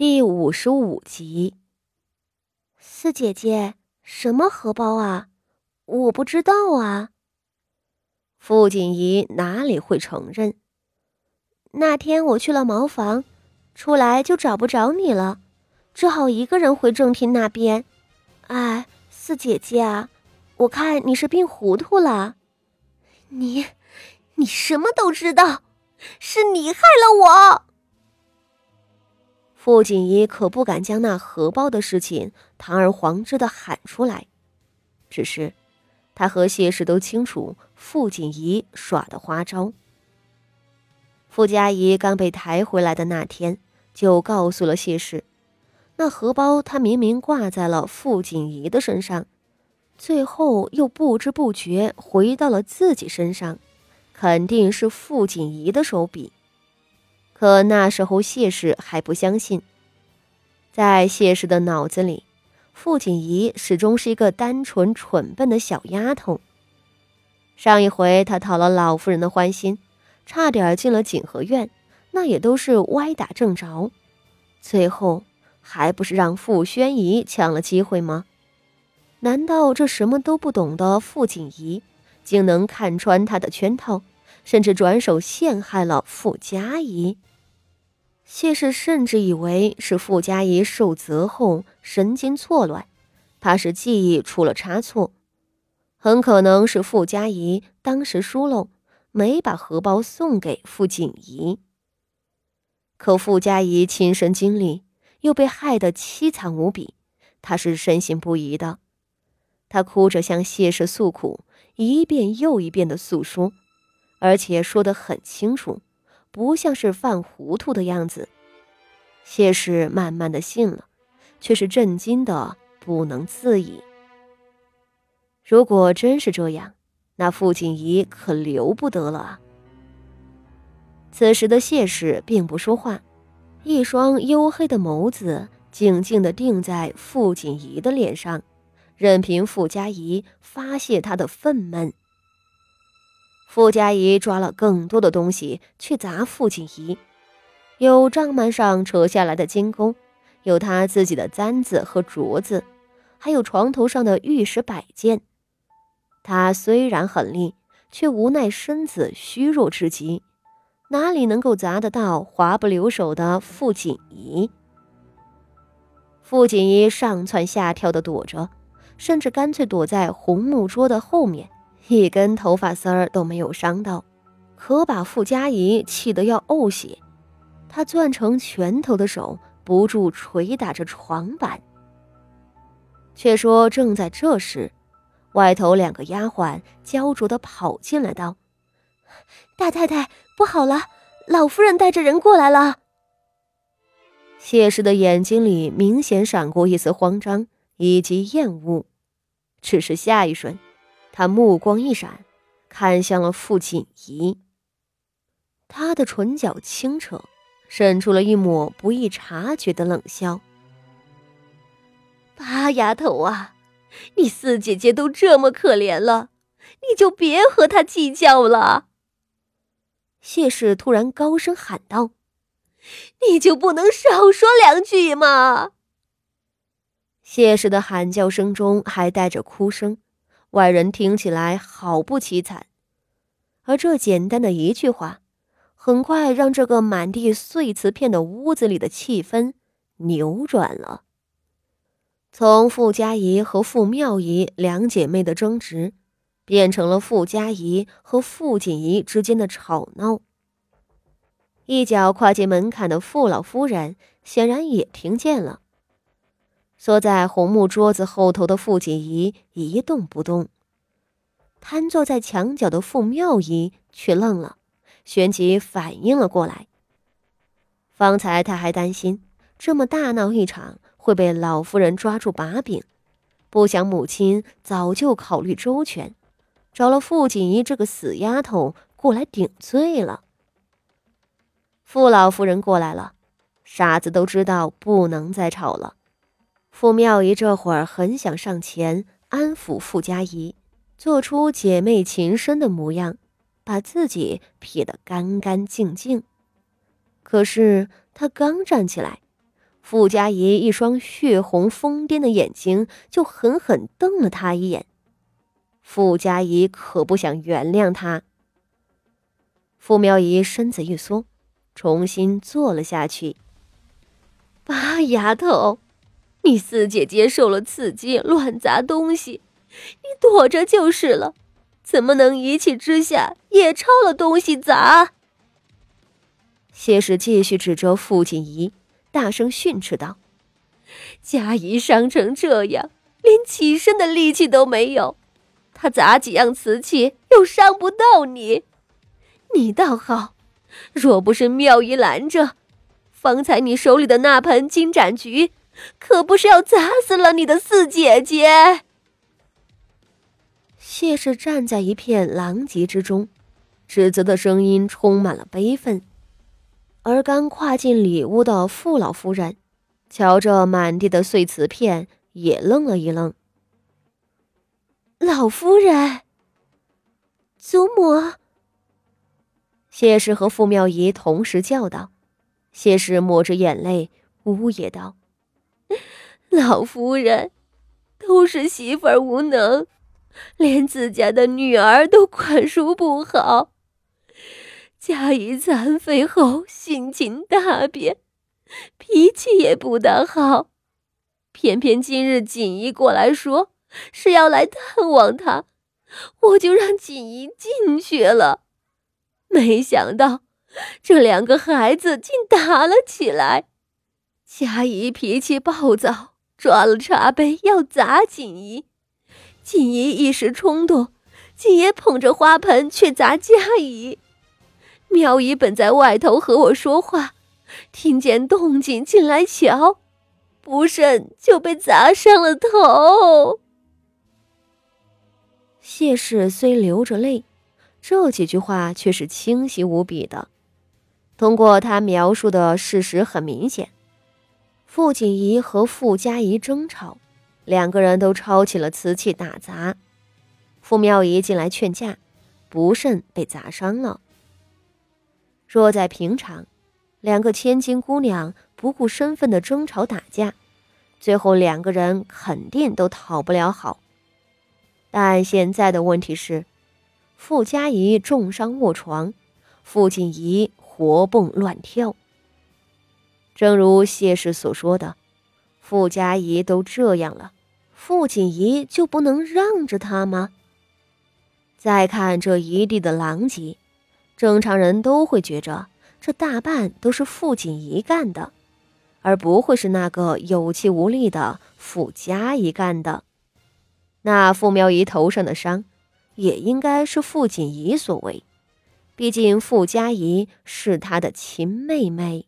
第五十五集，四姐姐，什么荷包啊？我不知道啊。傅锦仪哪里会承认？那天我去了茅房，出来就找不着你了，只好一个人回正厅那边。哎，四姐姐啊，我看你是病糊涂了。你，你什么都知道，是你害了我。傅锦仪可不敢将那荷包的事情堂而皇之的喊出来，只是他和谢氏都清楚傅锦仪耍的花招。傅家仪刚被抬回来的那天，就告诉了谢氏，那荷包他明明挂在了傅锦仪的身上，最后又不知不觉回到了自己身上，肯定是傅锦仪的手笔。可那时候谢氏还不相信，在谢氏的脑子里，傅锦仪始终是一个单纯蠢笨的小丫头。上一回她讨了老夫人的欢心，差点进了景和院，那也都是歪打正着，最后还不是让傅宣仪抢了机会吗？难道这什么都不懂的傅锦仪，竟能看穿她的圈套，甚至转手陷害了傅家仪？谢氏甚至以为是傅家仪受责后神经错乱，怕是记忆出了差错，很可能是傅家仪当时疏漏，没把荷包送给傅锦仪。可傅家仪亲身经历，又被害得凄惨无比，他是深信不疑的。他哭着向谢氏诉苦，一遍又一遍的诉说，而且说得很清楚。不像是犯糊涂的样子，谢氏慢慢的信了，却是震惊的不能自已。如果真是这样，那傅锦仪可留不得了啊！此时的谢氏并不说话，一双黝黑的眸子静静的定在傅锦仪的脸上，任凭傅家仪发泄他的愤懑。傅家仪抓了更多的东西去砸傅锦仪，有帐幔上扯下来的金弓，有他自己的簪子和镯子，还有床头上的玉石摆件。他虽然狠厉，却无奈身子虚弱至极，哪里能够砸得到滑不留手的傅锦仪？傅锦仪上蹿下跳的躲着，甚至干脆躲在红木桌的后面。一根头发丝儿都没有伤到，可把傅家仪气得要呕血。他攥成拳头的手不住捶打着床板。却说正在这时，外头两个丫鬟焦灼地跑进来道：“大太太，不好了，老夫人带着人过来了。”谢氏的眼睛里明显闪过一丝慌张以及厌恶，只是下一瞬。他目光一闪，看向了傅锦仪。他的唇角轻扯，渗出了一抹不易察觉的冷笑。八丫头啊，你四姐姐都这么可怜了，你就别和她计较了。谢氏突然高声喊道：“你就不能少说两句吗？”谢氏的喊叫声中还带着哭声。外人听起来好不凄惨，而这简单的一句话，很快让这个满地碎瓷片的屋子里的气氛扭转了。从傅家怡和傅妙怡两姐妹的争执，变成了傅家怡和傅锦仪之间的吵闹。一脚跨进门槛的傅老夫人显然也听见了。缩在红木桌子后头的傅锦仪一动不动，瘫坐在墙角的傅妙仪却愣了，旋即反应了过来。方才他还担心这么大闹一场会被老夫人抓住把柄，不想母亲早就考虑周全，找了傅锦仪这个死丫头过来顶罪了。傅老夫人过来了，傻子都知道不能再吵了。傅妙仪这会儿很想上前安抚傅家仪，做出姐妹情深的模样，把自己撇得干干净净。可是她刚站起来，傅家仪一双血红疯癫的眼睛就狠狠瞪了她一眼。傅家仪可不想原谅他。傅妙仪身子一缩，重新坐了下去。八丫头，你四姐姐受了刺激，乱砸东西，你躲着就是了，怎么能一气之下也抄了东西砸？谢氏继续指着傅锦仪，大声训斥道：“佳怡伤成这样，连起身的力气都没有，他砸几样瓷器又伤不到你，你倒好，若不是妙仪拦着，方才你手里的那盆金盏菊，可不是要砸死了你的四姐姐。”谢氏站在一片狼藉之中，指责的声音充满了悲愤。而刚跨进里屋的傅老夫人，瞧着满地的碎瓷片，也愣了一愣。老夫人，祖母。谢氏和傅妙仪同时叫道。谢氏抹着眼泪，呜咽道：“ 老夫人，都是媳妇儿无能，连自家的女儿都管束不好。”佳怡残废后性情大变，脾气也不大好。偏偏今日锦衣过来说是要来探望他，我就让锦衣进去了。没想到这两个孩子竟打了起来。佳怡脾气暴躁，抓了茶杯要砸锦衣。锦衣一时冲动，竟也捧着花盆去砸佳怡。妙姨本在外头和我说话，听见动静进来瞧，不慎就被砸伤了头。谢氏虽流着泪，这几句话却是清晰无比的。通过他描述的事实，很明显，傅锦仪和傅家仪争吵，两个人都抄起了瓷器打砸。傅妙仪进来劝架，不慎被砸伤了。若在平常，两个千金姑娘不顾身份的争吵打架，最后两个人肯定都讨不了好。但现在的问题是，傅家仪重伤卧床，傅锦仪活蹦乱跳。正如谢氏所说的，傅家仪都这样了，傅锦仪就不能让着他吗？再看这一地的狼藉。正常人都会觉着这大半都是傅锦仪干的，而不会是那个有气无力的傅家仪干的。那傅苗仪头上的伤，也应该是傅锦仪所为，毕竟傅家仪是他的亲妹妹。